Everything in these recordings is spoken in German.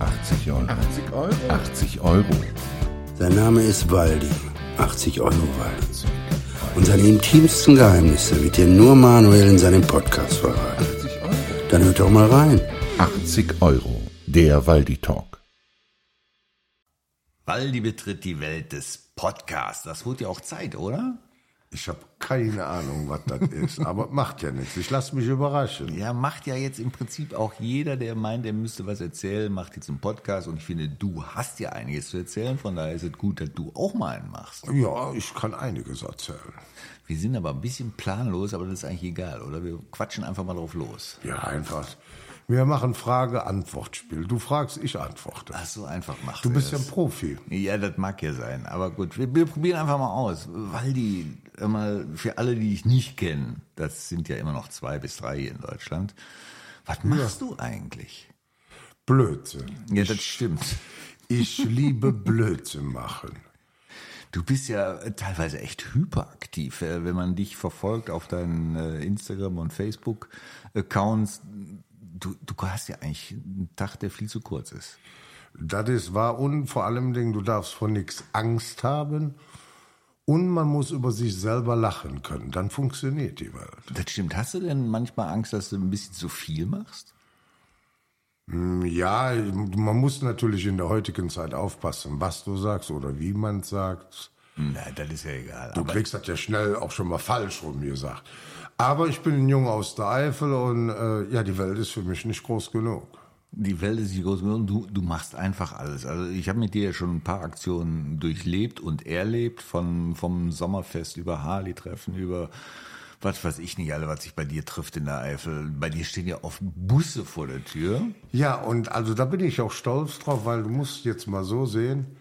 80 Euro. 80 Euro? 80 Euro. Sein Name ist Waldi. 80 Euro Waldi. Und seine intimsten Geheimnisse wird dir nur Manuel in seinem Podcast verraten. 80 Euro. Dann hört doch mal rein. 80 Euro. Der Waldi Talk. Waldi betritt die Welt des Podcasts. Das wurde ja auch Zeit, oder? Ich habe keine Ahnung, was das ist, aber macht ja nichts. Ich lasse mich überraschen. Ja, macht ja jetzt im Prinzip auch jeder, der meint, er müsste was erzählen, macht jetzt einen Podcast. Und ich finde, du hast ja einiges zu erzählen. Von daher ist es gut, dass du auch mal einen machst. Ja, ich kann einiges erzählen. Wir sind aber ein bisschen planlos, aber das ist eigentlich egal, oder? Wir quatschen einfach mal drauf los. Ja, einfach. Wir machen Frage-Antwort-Spiel. Du fragst, ich antworte. Ach so einfach macht Du bist ja ein Profi. Ja, das mag ja sein. Aber gut, wir, wir probieren einfach mal aus. Waldi, immer für alle, die ich nicht kenne, das sind ja immer noch zwei bis drei hier in Deutschland. Was machst du eigentlich? Blödsinn. Ja, das stimmt. Ich liebe Blödsinn machen. Du bist ja teilweise echt hyperaktiv, äh, wenn man dich verfolgt auf deinen äh, Instagram- und Facebook-Accounts. Du, du hast ja eigentlich einen Tag, der viel zu kurz ist. Das ist wahr und vor allem, du darfst vor nichts Angst haben und man muss über sich selber lachen können. Dann funktioniert die Welt. Das stimmt. Hast du denn manchmal Angst, dass du ein bisschen zu viel machst? Ja, man muss natürlich in der heutigen Zeit aufpassen, was du sagst oder wie man sagt. Nein, das ist ja egal. Du kriegst das ja schnell auch schon mal falsch rum gesagt. Aber ich bin ein Junge aus der Eifel und äh, ja, die Welt ist für mich nicht groß genug. Die Welt ist nicht groß genug. Du, du machst einfach alles. Also ich habe mit dir ja schon ein paar Aktionen durchlebt und erlebt, von vom Sommerfest über Harley-Treffen, über was weiß ich nicht alle, was sich bei dir trifft in der Eifel. Bei dir stehen ja oft Busse vor der Tür. Ja, und also da bin ich auch stolz drauf, weil du musst jetzt mal so sehen,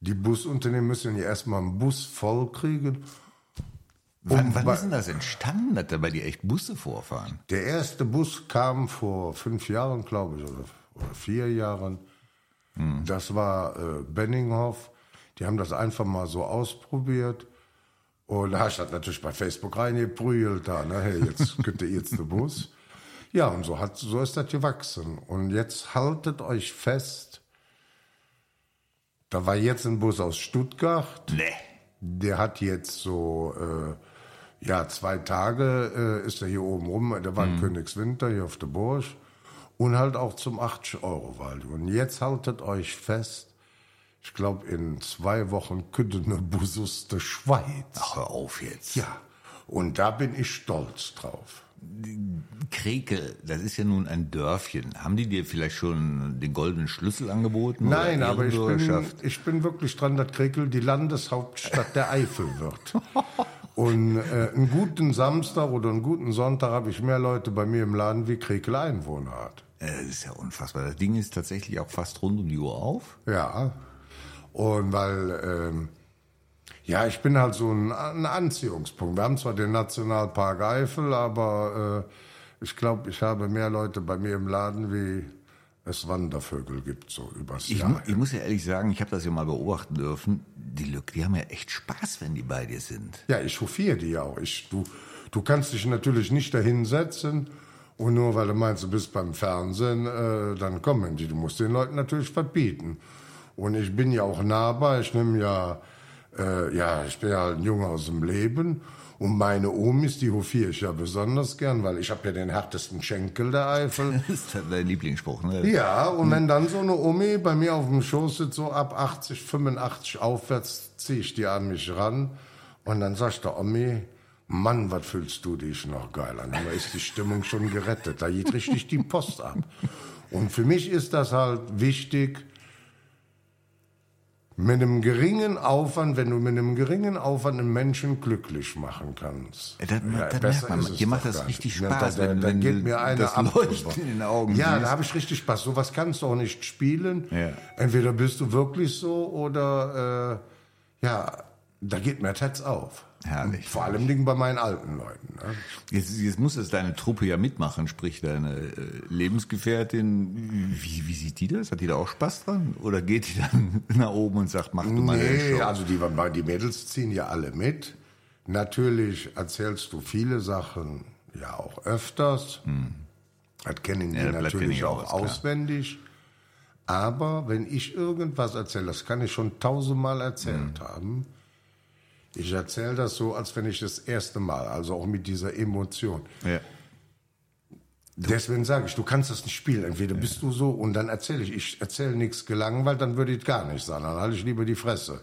die Busunternehmen müssen ja erstmal einen Bus voll kriegen. Wann, Um wann ist denn das entstanden, dass da bei dir echt Busse vorfahren? Der erste Bus kam vor fünf Jahren, glaube ich, oder, oder vier Jahren. Das war äh, Benninghoff. Die haben das einfach mal so ausprobiert. Und da hast du natürlich bei Facebook reingeprügelt, da, ne? hey, jetzt könnt ihr jetzt der Bus. Ja, und so, hat, so ist das gewachsen. Und jetzt haltet euch fest, da war jetzt ein Bus aus Stuttgart. Nee. Der hat jetzt so, äh, ja, zwei Tage äh, ist er hier oben rum. Der war in Königswinter hier auf der Burg. Und halt auch zum 80-Euro-Wald. Und jetzt haltet euch fest, ich glaube, in zwei Wochen könnte eine Bus aus der Schweiz. Ach, hör auf jetzt. Ja, und da bin ich stolz drauf. Krekel, das ist ja nun ein Dörfchen. Haben die dir vielleicht schon den goldenen Schlüssel angeboten? Nein, aber ich bin, ich bin wirklich dran, dass Krekel die Landeshauptstadt der Eifel wird. Und äh, einen guten Samstag oder einen guten Sonntag habe ich mehr Leute bei mir im Laden, wie Krekel Einwohner hat. Äh, Das ist ja unfassbar. Das Ding ist tatsächlich auch fast rund um die Uhr auf. Ja. Und weil, ähm, ja, ich bin halt so ein, ein Anziehungspunkt. Wir haben zwar den Nationalpark Eifel, aber äh, ich glaube, ich habe mehr Leute bei mir im Laden, wie es Wandervögel gibt, so übers Ich, Jahr. mu ich muss ja ehrlich sagen, ich habe das ja mal beobachten dürfen. Die Lück, die haben ja echt Spaß, wenn die bei dir sind. Ja, ich chauffiere die auch. Ich, du, du kannst dich natürlich nicht dahinsetzen und nur weil du meinst, du bist beim Fernsehen, äh, dann kommen die. Du musst den Leuten natürlich verbieten. Und ich bin ja auch nahbar. Ich nehme ja, äh, ja, ich bin ja ein Junge aus dem Leben. Und meine Omis, die hofiere ich ja besonders gern, weil ich habe ja den härtesten Schenkel der Eifel. Das ist dein Lieblingsspruch, ne? Ja, und wenn dann so eine Omi bei mir auf dem Schoß sitzt, so ab 80, 85 aufwärts, ziehe ich die an mich ran. Und dann sagt der Omi, Mann, was fühlst du dich noch geil an? Da ist die Stimmung schon gerettet. Da geht richtig die Post ab. Und für mich ist das halt wichtig, mit einem geringen Aufwand, wenn du mit einem geringen Aufwand einen Menschen glücklich machen kannst. Ja, das- das besser merkt man. Dir macht das richtig nicht. Ja, Spaß, Da, da, wenn- da wenn geht du mir einer das ab. Leuchten in den Augen Ja, siehst. da habe ich richtig Spaß. Sowas kannst du auch nicht spielen. Ja. Entweder bist du wirklich so oder äh, ja, da geht mir Herz auf. Herrlich. Vor allem Dingen bei meinen alten Leuten. Ne? Jetzt, jetzt muss es deine Truppe ja mitmachen, sprich deine äh, Lebensgefährtin. Wie, wie sieht die das? Hat die da auch Spaß dran? Oder geht die dann nach oben und sagt, mach du mal eine Nee, Show? also die, die Mädels ziehen ja alle mit. Natürlich erzählst du viele Sachen ja auch öfters. Das kennen die Hm. Ja, das natürlich auch klar. auswendig. Aber wenn ich irgendwas erzähle, das kann ich schon tausendmal erzählt haben, ich erzähle das so, als wenn ich das erste Mal, also auch mit dieser Emotion. Ja. Deswegen sage ich, du kannst das nicht spielen. Entweder bist du so und dann erzähle ich. Ich erzähle nichts gelangweilt, dann würde ich gar nicht sein. Dann halte ich lieber die Fresse.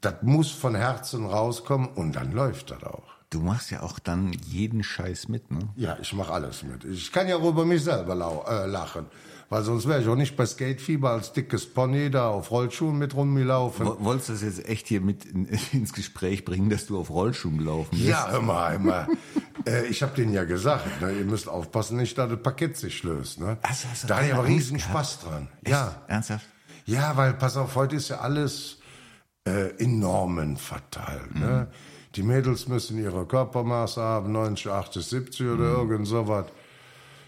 Das muss von Herzen rauskommen und dann läuft das auch. Du machst ja auch dann jeden Scheiß mit, ne? Ja, ich mache alles mit. Ich kann ja auch über mich selber äh, lachen. Weil sonst wäre ich auch nicht bei Skatefieber als dickes Pony da auf Rollschuhen mit rumgelaufen. Wo- Wolltest du das jetzt echt hier mit in, ins Gespräch bringen, dass du auf Rollschuhen gelaufen bist? Ja, mal, immer. äh, ich habe denen ja gesagt, ne, ihr müsst aufpassen, nicht, dass das Paket sich löst. Ne? Ach so, hast du da hatte ich aber riesen Angst Spaß dran. Echt? Ja. Ernsthaft? Ja, weil, pass auf, heute ist ja alles äh, in Normen verteilt. Ne? Die Mädels müssen ihre Körpermaße haben, 90, 80, 70 oder irgend sowas.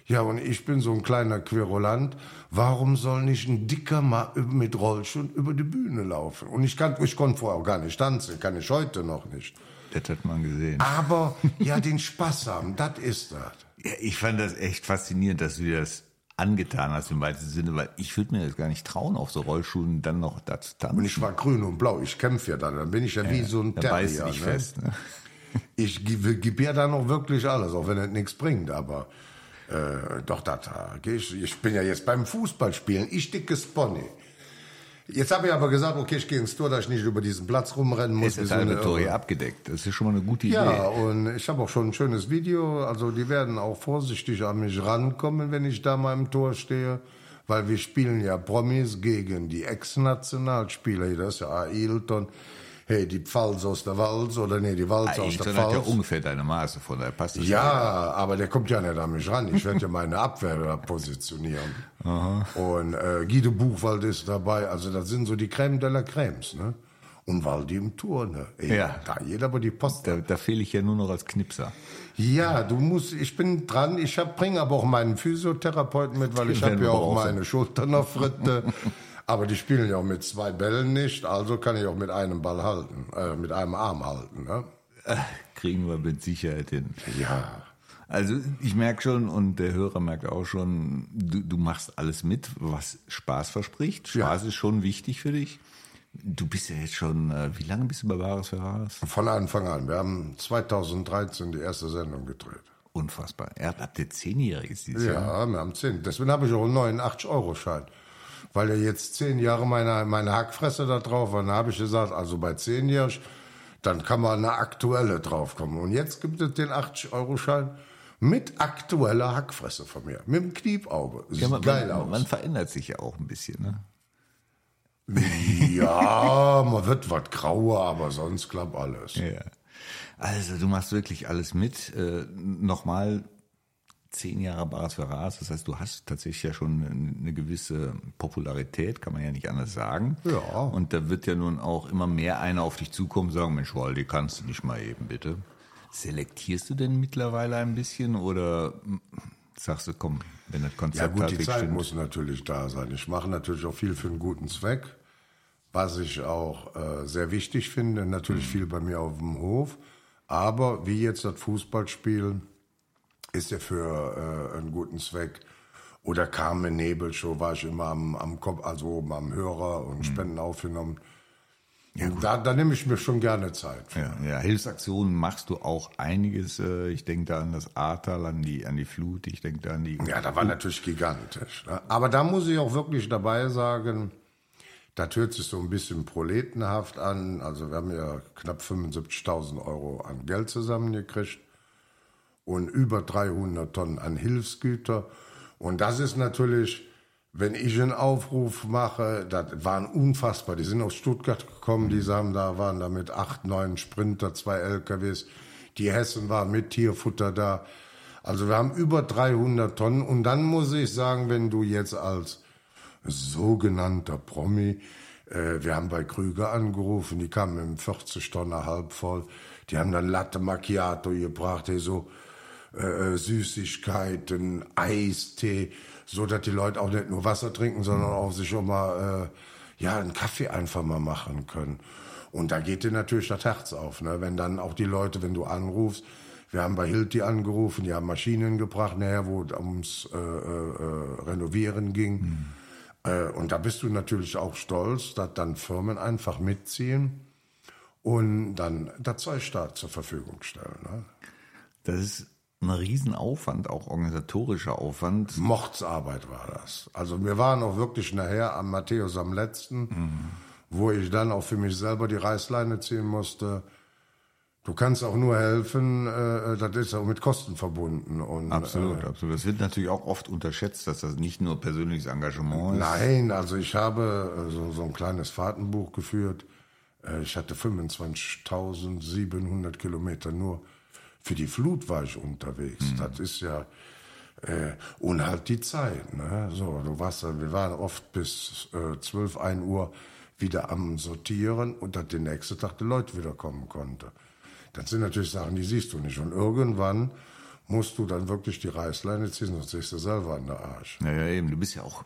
Ja, und ich bin so ein kleiner Querulant. Warum soll nicht ein Dicker mal mit Rollschuhen über die Bühne laufen? Und ich kann, ich konnte vorher auch gar nicht tanzen, kann ich heute noch nicht. Das hat man gesehen. Aber ja, den Spaß haben, das ist das. Ja, ich fand das echt faszinierend, dass du dir das angetan hast im weitesten Sinne, weil ich würde mir das gar nicht trauen, auf so Rollschuhen dann noch da zu tanzen. Und ich war grün und blau, ich kämpfe ja dann, dann bin ich ja, wie so ein da beißt Terrier. dich ne? fest. Ne? Ich gebe ja dann noch wirklich alles, auch wenn es nichts bringt, aber äh, doch, da da ich, ich bin ja jetzt beim Fußballspielen, ich dickes Pony. Jetzt habe ich aber gesagt, okay, ich gehe ins Tor, dass ich nicht über diesen Platz rumrennen muss. Ist so eine halbe Tor hier abgedeckt. Das ist schon mal eine gute Idee. Ja, und ich habe auch schon ein schönes Video. Also die werden auch vorsichtig an mich rankommen, wenn ich da mal im Tor stehe. Weil wir spielen ja Promis gegen die Ex-Nationalspieler. Hier, Das ist ja Ailton. Hey, die Pfalz aus der Walz oder nee, die Walz aus Ailton der hat ja Pfalz. ungefähr deine Maße, von daher passt das. Ja, aber der kommt ja nicht an mich ran. Ich werde ja meine Abwehr da positionieren. Und äh, Guido Buchwald ist dabei. Also das sind so die Crème de la Crèmes, ne? Und Waldi im Tour, ne? Ey, Ja. Da jeder aber die Post. Da, da fehle ich ja nur noch als Knipser. Ja, du musst, ich bin dran, ich hab, bring aber auch meinen Physiotherapeuten mit, weil ich habe ja auch meine Schultern noch Fritte. aber die spielen ja auch mit zwei Bällen nicht, also kann ich auch mit einem Ball halten, äh, mit einem Arm halten. Ne? Äh, Kriegen wir mit Sicherheit hin. Ja. Also ich merke schon und der Hörer merkt auch schon, du, du machst alles mit, was Spaß verspricht. Spaß ist schon wichtig für dich. Du bist ja jetzt schon, äh, wie lange bist du bei Bares Ferraris? Von Anfang an. Wir haben 2013 die erste Sendung gedreht. Unfassbar. Er hat ab der Zehnjähriges dieses Jahr. Ja, wir haben zehn. Deswegen habe ich auch einen 89-Euro-Schein. Weil ja jetzt zehn Jahre meine, meine Hackfresse da drauf war. Dann habe ich gesagt, also bei zehnjährig, dann kann man eine aktuelle draufkommen. Und jetzt gibt es den 80-Euro-Schein mit aktueller Hackfresse von mir. Mit dem Kniepauge. Sieht Ja, man, geil man, aus. man verändert sich ja auch ein bisschen. Ne? ja, man wird was grauer, aber sonst klappt alles. Ja. Also du machst wirklich alles mit. Äh, Nochmal zehn Jahre Bares Ferraris. Das heißt, du hast tatsächlich ja schon eine, gewisse Popularität, kann man ja nicht anders sagen. Ja. Und da wird ja nun auch immer mehr einer auf dich zukommen und sagen, Mensch, Waldi, kannst du nicht mal eben bitte. Selektierst du denn mittlerweile ein bisschen oder mm, sagst du, komm, wenn das Ja Konzept gut, die Zeit stimmt? muss natürlich da sein. Ich mache natürlich auch viel für einen guten Zweck, was ich auch äh, sehr wichtig finde. Natürlich viel bei mir auf dem Hof, aber wie jetzt das Fußballspielen ist ja für äh, einen guten Zweck. Oder Carmen Nebel Show war ich immer am, am Kopf, also oben am Hörer und Spenden aufgenommen. Und da, da nehme ich mir schon gerne Zeit. Ja, ja, Hilfsaktionen machst du auch einiges. äh, Ich denke da an das Ahrtal, an die, an die Flut, ich denke da an die. Ja, da war natürlich gigantisch. Ne? Aber da muss ich auch wirklich dabei sagen, das hört sich so ein bisschen proletenhaft an. Also wir haben ja knapp 75.000 Euro an Geld zusammengekriegt und über 300 Tonnen an Hilfsgüter. Und das ist natürlich, wenn ich einen Aufruf mache, das waren unfassbar. Die sind aus Stuttgart gekommen, die haben da, waren da mit acht, neun Sprinter, zwei LKWs. Die Hessen waren mit Tierfutter da. Also wir haben über 300 Tonnen. Und dann muss ich sagen, wenn du jetzt als sogenannter Promi, äh, wir haben bei Krüger angerufen, die kamen mit 40 Tonnen halb voll. Die haben dann Latte Macchiato gebracht, hey, so äh, Süßigkeiten, Eistee, so dass die Leute auch nicht nur Wasser trinken, sondern auch sich schon mal äh, ja einen Kaffee einfach mal machen können. Und da geht dir natürlich das Herz auf, ne? Wenn dann auch die Leute, wenn du anrufst, wir haben bei Hilti angerufen, die haben Maschinen gebracht, nachher, wo es ums äh, äh, äh, Renovieren ging. Äh, und da bist du natürlich auch stolz, dass dann Firmen einfach mitziehen und dann das Zeug da zur Verfügung stellen. Ne? Das ist ein Riesenaufwand, auch organisatorischer Aufwand. Mordsarbeit war das. Also wir waren auch wirklich nachher am Matthäus am letzten, mhm. wo ich dann auch für mich selber die Reißleine ziehen musste. Du kannst auch nur helfen, äh, das ist auch mit Kosten verbunden. Und, absolut, äh, absolut. Das wird natürlich auch oft unterschätzt, dass das nicht nur persönliches Engagement ist. Nein, also ich habe äh, so, so ein kleines Fahrtenbuch geführt. Äh, ich hatte 25.700 Kilometer nur für die Flut war ich unterwegs. Mhm. Das ist ja äh, und halt die Zeit. Ne? So, du warst, wir waren oft bis äh, 12, 1 Uhr wieder am Sortieren und dass der nächste Tag die Leute wieder kommen konnte. Das sind natürlich Sachen, die siehst du nicht. Und irgendwann musst du dann wirklich die Reißleine ziehen, sonst siehst du selber an der Arsch. Ja, ja, eben. Du bist ja auch,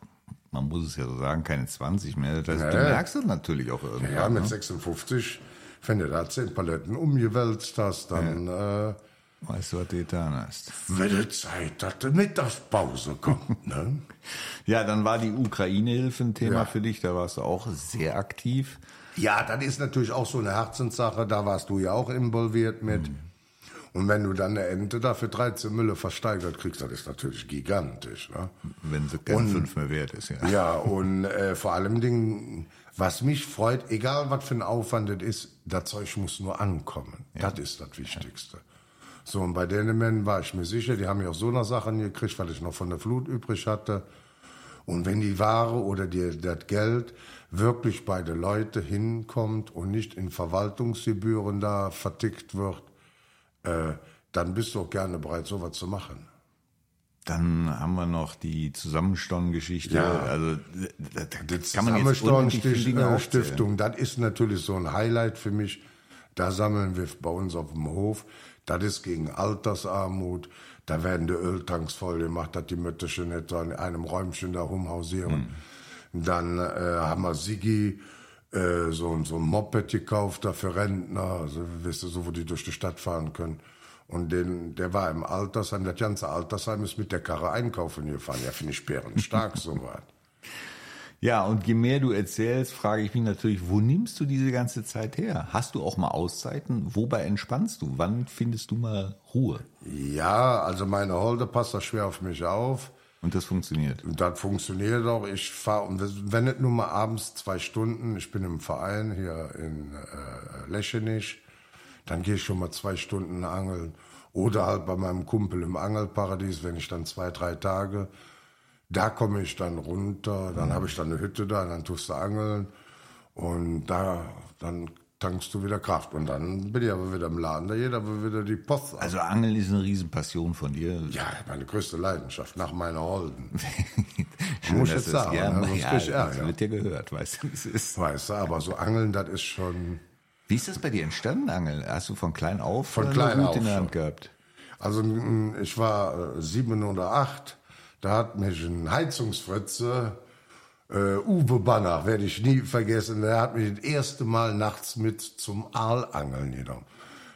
man muss es ja so sagen, keine 20 mehr. Das heißt, ja, du merkst es natürlich auch irgendwann. Ja, mit ne? 56, wenn du da 10 Paletten umgewälzt hast, dann... Ja. Äh, Weißt du, was du getan hast? Wenn Zeit, dass die Mittagspause kommt, ne? ja, dann war die Ukraine-Hilfe ein Thema ja. für dich, da warst du auch sehr aktiv. Ja, das ist natürlich auch so eine Herzenssache, da warst du ja auch involviert mit. Mhm. Und wenn du dann eine Ente da für 13 Mülle versteigert kriegst, das ist natürlich gigantisch. Ne? Wenn sie kein fünf mehr wert ist, ja. Ja, und äh, vor allem Dingen, was mich freut, egal was für ein Aufwand das ist, das Zeug muss nur ankommen. Ja. Das ist das Wichtigste. So, und bei Dänemen war ich mir sicher, die haben ja auch so eine Sachen gekriegt, weil ich noch von der Flut übrig hatte. Und wenn die Ware oder die, das Geld wirklich bei den Leuten hinkommt und nicht in Verwaltungsgebühren da vertickt wird, äh, dann bist du auch gerne bereit, sowas zu machen. Dann haben wir noch die Zusammenstonnengeschichte. Ja, also das, das kann man jetzt Stiftung, das ist natürlich so ein Highlight für mich. Da sammeln wir bei uns auf dem Hof. Das ist gegen Altersarmut. Da werden die Öltanks voll gemacht, dass die Mütterchen nicht in einem Räumchen da rumhausieren. Mhm. Dann äh, haben wir Sigi, äh, so, so ein Moped gekauft, da für Rentner, also, wisst ihr, so, wo die durch die Stadt fahren können. Und den, der war im Altersheim, das ganze Altersheim ist mit der Karre einkaufen gefahren. Ja, finde ich bärenstark, so was. Ja, und je mehr du erzählst, frage ich mich natürlich, wo nimmst du diese ganze Zeit her? Hast du auch mal Auszeiten? Wobei entspannst du? Wann findest du mal Ruhe? Ja, also meine Holde passt da schwer auf mich auf. Und das funktioniert? Und das funktioniert auch. Ich fahre, wenn nicht nur mal abends zwei Stunden, ich bin im Verein hier in äh, Lechenich, dann gehe ich schon mal zwei Stunden angeln. Oder halt bei meinem Kumpel im Angelparadies, wenn ich dann zwei, drei Tage da komme ich dann runter, dann mhm. habe ich dann eine Hütte da, dann tust du angeln und da dann tankst du wieder Kraft. Und dann bin ich aber wieder im Laden, da jeder aber wieder die Post. Also Angeln ist eine Riesenpassion von dir. Ja, meine größte Leidenschaft, nach meiner Holden. Schön, Muss ich jetzt sagen, ja, ne? ja, das ja. wird dir gehört, weißt du, es ist. Weißt du, aber so Angeln, das ist schon... Wie ist das bei dir entstanden, Angeln? Hast du von klein auf von klein auf in der Hand gehabt? Also ich war äh, sieben oder acht da hat mich ein Heizungsfritze, äh, Uwe Banner, werde ich nie vergessen, der hat mich das erste Mal nachts mit zum Aalangeln genommen.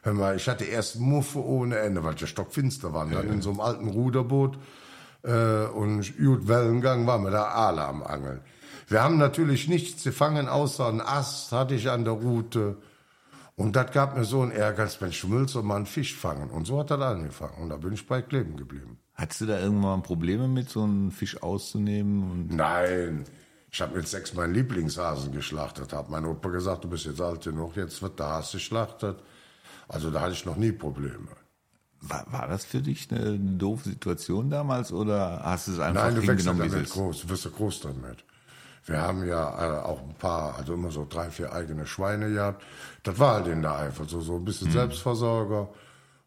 Hör mal, ich hatte erst Muffe ohne Ende, weil es stockfinster war. Dann in so einem alten Ruderboot äh, und gut Wellengang waren wir da Aale am Angeln. Wir haben natürlich nichts gefangen, außer ein Ast hatte ich an der Route. Und das gab mir so ein Ehrgeiz, Mensch, du willst doch mal einen Fisch fangen. Und so hat das angefangen. Und da bin ich bei kleben geblieben. Hattest du da irgendwann Probleme mit, so einen Fisch auszunehmen? Nein. Ich habe mit sechs meinen Lieblingshasen geschlachtet. Hat mein Opa gesagt, du bist jetzt alt genug, jetzt wird der Hase geschlachtet. Also da hatte ich noch nie Probleme. War, war das für dich eine doofe Situation damals oder hast du es einfach Nein, du wächst damit groß, du wirst ja groß damit. Wir haben ja äh, auch ein paar, also immer so drei, vier eigene Schweine gehabt. Das war halt in der Eifel, so, so ein bisschen hm. Selbstversorger.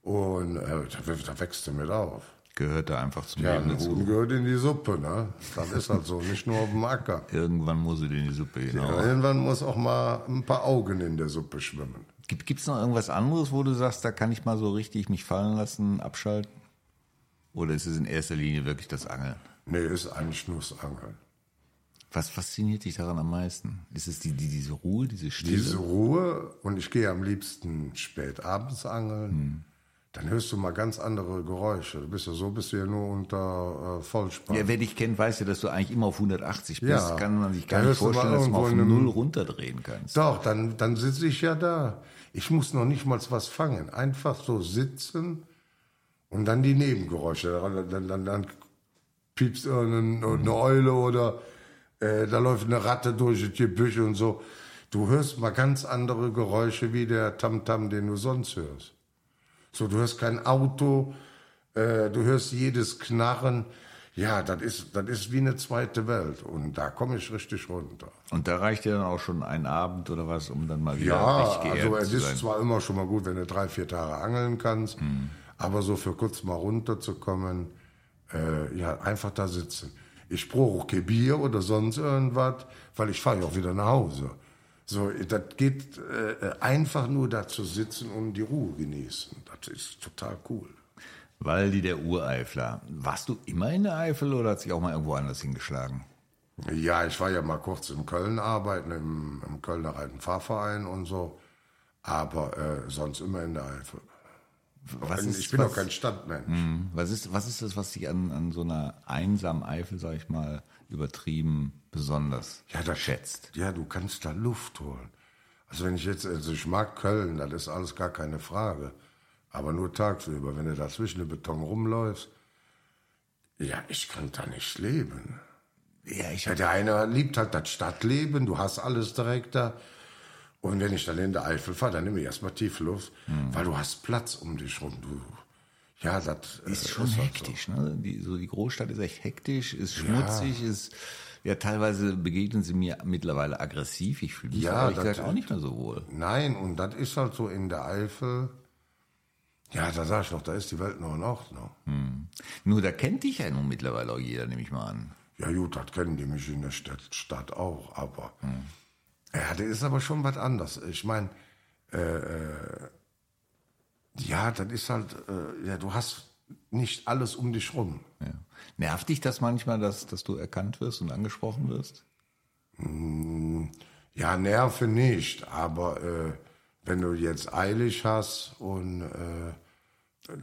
Und äh, da, da wächst du mit auf gehört da einfach zum ja, Leben dazu. Gehört in die Suppe, ne? Das ist halt so, nicht nur auf dem Acker. irgendwann muss es in die Suppe, genau. Ja, irgendwann muss auch mal ein paar Augen in der Suppe schwimmen. Gibt es noch irgendwas anderes, wo du sagst, da kann ich mal so richtig mich fallen lassen, abschalten? Oder ist es in erster Linie wirklich das Angeln? Nee, ist eigentlich nur das Angeln. Was fasziniert dich daran am meisten? Ist es die, die, diese Ruhe, diese Stille? Diese Ruhe und ich gehe am liebsten spät abends angeln. Hm dann hörst du mal ganz andere Geräusche. Du bist ja so, bist du ja nur unter äh, Vollspann. Ja, wer dich kennt, weiß ja, dass du eigentlich immer auf 180 bist. Ja. Kann man sich gar nicht vorstellen, dass du auf Null runterdrehen kannst. Doch, dann, dann sitze ich ja da. Ich muss noch nicht mal was fangen. Einfach so sitzen und dann die Nebengeräusche. Dann, dann, dann, dann piepst irgendeine eine Eule oder äh, da läuft eine Ratte durch das Gebüsch und so. Du hörst mal ganz andere Geräusche wie der Tamtam, den du sonst hörst. So, du hörst kein Auto, äh, du hörst jedes Knarren. Ja, das ist, das ist wie eine zweite Welt. Und da komme ich richtig runter. Und da reicht ja dann auch schon ein Abend oder was, um dann mal wieder Ja, richtig geerdet also es ist sein. zwar immer schon mal gut, wenn du drei, vier Tage angeln kannst, aber so für kurz mal runterzukommen, äh, ja, einfach da sitzen. Ich brauche auch kein Bier oder sonst irgendwas, weil ich fahre ja auch wieder nach Hause. So, das geht äh, einfach nur da zu sitzen und die Ruhe genießen. Das ist total cool. Waldi der Ureifler. Warst du immer in der Eifel oder hat sich auch mal irgendwo anders hingeschlagen? Ja, ich war ja mal kurz in Köln arbeiten, im, im Kölner Reiten-Fahrverein und so, aber äh, sonst immer in der Eifel. Was ist- ich bin was- auch kein Stadtmensch. Hm, Was ist, was ist das, was dich an, an so einer einsamen Eifel, sag ich mal, übertrieben besonders Ja, das schätzt? Ja, du kannst da Luft holen. Also wenn ich jetzt, also ich mag Köln, das ist alles gar keine Frage. Aber nur tagsüber, wenn du da zwischen dem Beton rumläufst, ja, ich kann da nicht leben. Ja, ich Ja, der eine liebt halt das Stadtleben, du hast alles direkt da. Und wenn ich dann in der Eifel fahre, dann nehme ich erstmal tief Luft, weil du hast Platz um dich rum. Du, ja, das ist äh, schon halt so. hektisch, ne? Die, so die Großstadt ist echt hektisch, ist schmutzig, ist ja teilweise begegnen sie mir mittlerweile aggressiv. Ich fühle mich Ja, ehrlich gesagt auch nicht mehr so wohl. Nein, und das ist halt so in der Eifel. Ja, da sag ich noch, da ist die Welt noch in Ordnung. Nur da kennt dich ja nun mittlerweile auch jeder, nehme ich mal an. Ja gut, das kennen die mich in der Stadt, Stadt auch, aber ja, das ist aber schon was anderes. Ich meine, äh, äh, ja, das ist halt, äh, ja, du hast nicht alles um dich rum. Ja. Nervt dich das manchmal, dass, dass du erkannt wirst und angesprochen wirst? Ja, Nerven nicht, aber äh, wenn du jetzt eilig hast und äh,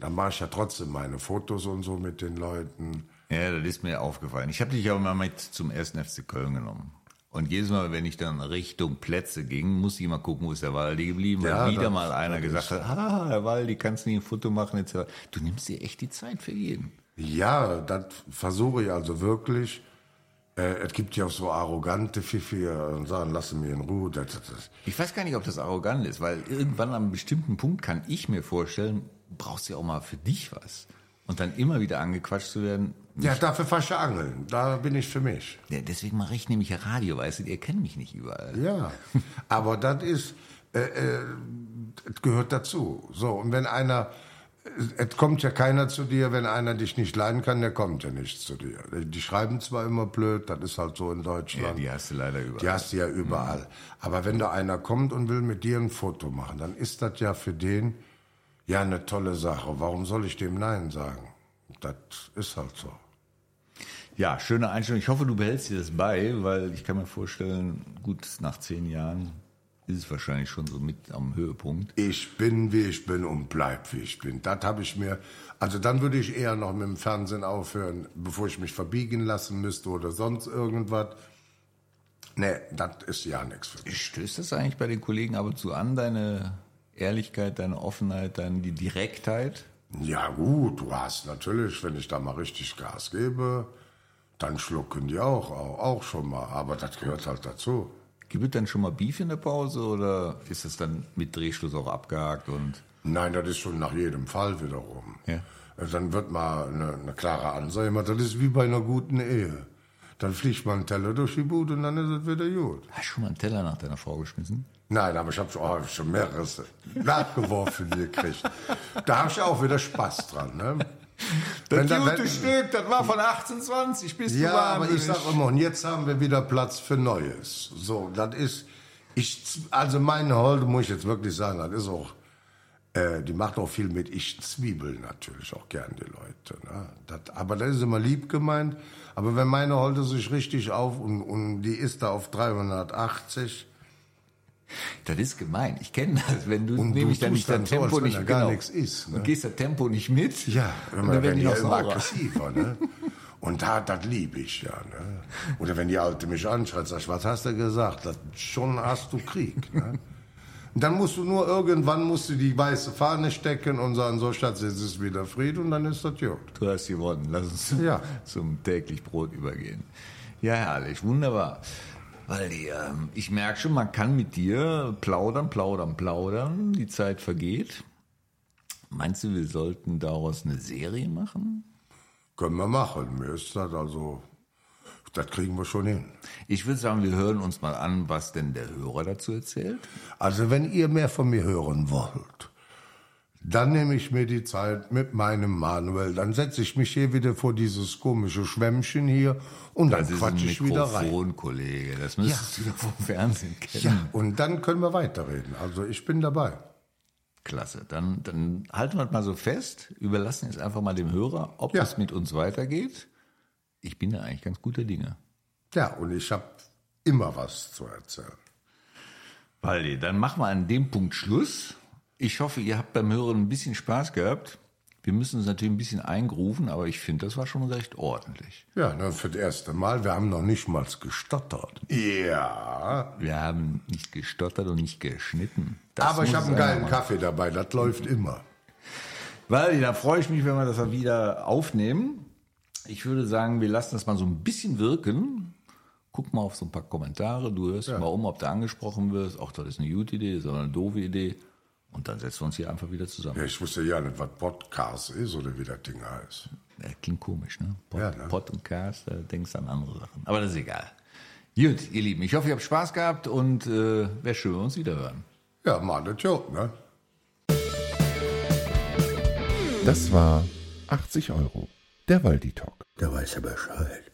dann mache ich ja trotzdem meine Fotos und so mit den Leuten. Ja, das ist mir aufgefallen. Ich habe dich auch mal mit zum ersten FC Köln genommen. Und jedes Mal, wenn ich dann Richtung Plätze ging, musste ich mal gucken, wo ist der Waldi geblieben, weil Ja, wieder mal einer gesagt hat, ah, Herr Waldi, kannst du nicht ein Foto machen? Etc. Du nimmst dir echt die Zeit für jeden. Ja, das versuche ich also wirklich. Äh, es gibt ja auch so arrogante Pfiffi und sagen, lassen mir in Ruhe. Das, das, das. Ich weiß gar nicht, ob das arrogant ist, weil irgendwann an einem bestimmten Punkt kann ich mir vorstellen, brauchst du ja auch mal für dich was. Und dann immer wieder angequatscht zu werden. Ja, dafür ja angeln. Da bin ich für mich. Ja, deswegen mache ich nämlich ja Radio, weißt du, ihr kennt mich nicht überall. Ja, aber das ist, äh, äh, gehört dazu. So, und wenn einer, es kommt ja keiner zu dir, wenn einer dich nicht leiden kann, der kommt ja nicht zu dir. Die schreiben zwar immer blöd, das ist halt so in Ja, Deutschland. die hast du leider überall. Die hast du ja überall. Aber wenn da einer kommt und will mit dir ein Foto machen, dann ist das ja für den ja eine tolle Sache. Warum soll ich dem Nein sagen? Das ist halt so. Ja, schöne Einstellung. Ich hoffe, du behältst dir das bei, weil ich kann mir vorstellen, gut, nach zehn Jahren ist es wahrscheinlich schon so mit am Höhepunkt. Ich bin, wie ich bin und bleib, wie ich bin. Das habe ich mir, also dann würde ich eher noch mit dem Fernsehen aufhören, bevor ich mich verbiegen lassen müsste oder sonst irgendwas. Nee, das ist ja nichts für mich. Stößt das eigentlich bei den Kollegen ab und zu an, deine Ehrlichkeit, deine Offenheit, deine die Direktheit? Ja gut, du hast natürlich, wenn ich da mal richtig Gas gebe, dann schlucken die auch, auch, auch schon mal. Aber das gehört halt dazu. Gibt es dann schon mal Beef in der Pause oder ist das dann mit Drehschluss auch abgehakt und Nein, das ist schon nach jedem Fall wiederum. Ja. Also Dann wird mal eine, eine klare Ansage gemacht. Das ist wie bei einer guten Ehe. Dann fliegt mal ein Teller durch die Bude und dann ist es wieder gut. hast du schon mal einen Teller nach deiner Frau geschmissen? Nein, aber ich habe schon, oh, hab schon mehreres nachgeworfen gekriegt. Da habe ich auch wieder Spaß dran. Ne? Wenn da- wenn- Stück, das war von 1820 bis Ja, aber ich sag immer, und jetzt haben wir wieder Platz für Neues. So, das ist, ich, also meine Holde muss ich jetzt wirklich sagen, das ist auch, äh, die macht auch viel mit. Ich zwiebel natürlich auch gern die Leute. Ne? Das, aber das ist immer lieb gemeint. Aber wenn meine Holde sich richtig auf und, und die ist da auf 380, Das ist gemein. Ich kenne das, wenn du Und du nämlich dann nicht dann so, als Tempo wenn nicht da gar genau, nichts ist, ne? und gehst das Tempo nicht mit. Ja, dann werden wenn die immer saurer. aggressiver, ne? Und da, das liebe ich ja, ne? Oder wenn die Alte mich anschreit, sag ich, was hast du gesagt? Das, schon hast du Krieg, ne? Und dann musst du nur irgendwann musst du die weiße Fahne stecken und sagen, so Schatz, jetzt ist wieder Fried und dann ist das gut. Du hast gewonnen. Lass uns Ja. zum täglich Brot übergehen. Ja, herrlich, wunderbar. Weil ähm, ich merke schon, man kann mit dir plaudern, plaudern, plaudern. Die Zeit vergeht. Meinst du, wir sollten daraus eine Serie machen? Können wir machen. Mir ist das also, das kriegen wir schon hin. Ich würde sagen, wir hören uns mal an, was denn der Hörer dazu erzählt. Also wenn ihr mehr von mir hören wollt, dann nehme ich mir die Zeit mit meinem Manuel. Dann setze ich mich hier wieder vor dieses komische Schwämmchen hier und dann Das ein quatsche ich wieder rein. Kollege. Das müsstest du doch vom Fernsehen kennen. Ja, und dann können wir weiterreden. Also ich bin dabei. Klasse. Dann, dann halten wir das mal so fest, überlassen jetzt einfach mal dem Hörer, ob Ja. es mit uns weitergeht. Ich bin da eigentlich ganz guter Dinge. Ja, und ich habe immer was zu erzählen. Waldi, dann machen wir an dem Punkt Schluss. Ich hoffe, ihr habt beim Hören ein bisschen Spaß gehabt. Wir müssen uns natürlich ein bisschen eingrufen, aber ich finde, das war schon recht ordentlich. Ja, ne, für das erste Mal. Wir haben noch nicht mal gestottert. Ja. Wir haben nicht gestottert und nicht geschnitten. Das Aber ich habe einen geilen machen. Kaffee dabei. Das läuft immer. Waldi, da freue ich mich, wenn wir das mal wieder aufnehmen. Ich würde sagen, wir lassen das mal so ein bisschen wirken. Guck mal auf so ein paar Kommentare. Du hörst mal um, ob du angesprochen wirst. Auch das ist eine gute Idee, ist auch eine doofe Idee. Und dann setzen wir uns hier einfach wieder zusammen. Ja, ich wusste ja nicht, was Podcast ist oder wie das Ding heißt. Ja, klingt komisch, ne? Pod, Ja, ne? Pod und Cast, da denkst du an andere Sachen. Aber das ist egal. Gut, ihr Lieben, ich hoffe, ihr habt Spaß gehabt und äh, wäre schön, wenn wir uns wiederhören. Ja, mal das gut, ne? Das war 80 Euro. Der Waldi Talk. Da weiß er Bescheid.